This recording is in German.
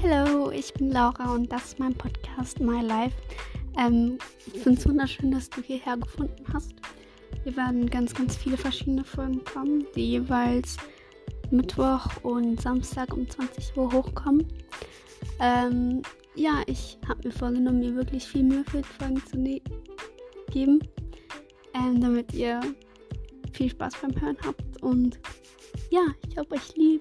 Hallo, ich bin Laura und das ist mein Podcast My Life. Ähm, ich finde es wunderschön, dass du hierher gefunden hast. Hier werden ganz, ganz viele verschiedene Folgen kommen, die jeweils Mittwoch und Samstag um 20 Uhr hochkommen. Ähm, ja, ich habe mir vorgenommen, mir wirklich viel Mühe für die Folgen zu ne-, geben, ähm, damit ihr viel Spaß beim Hören habt. Und ja, ich habe euch lieb.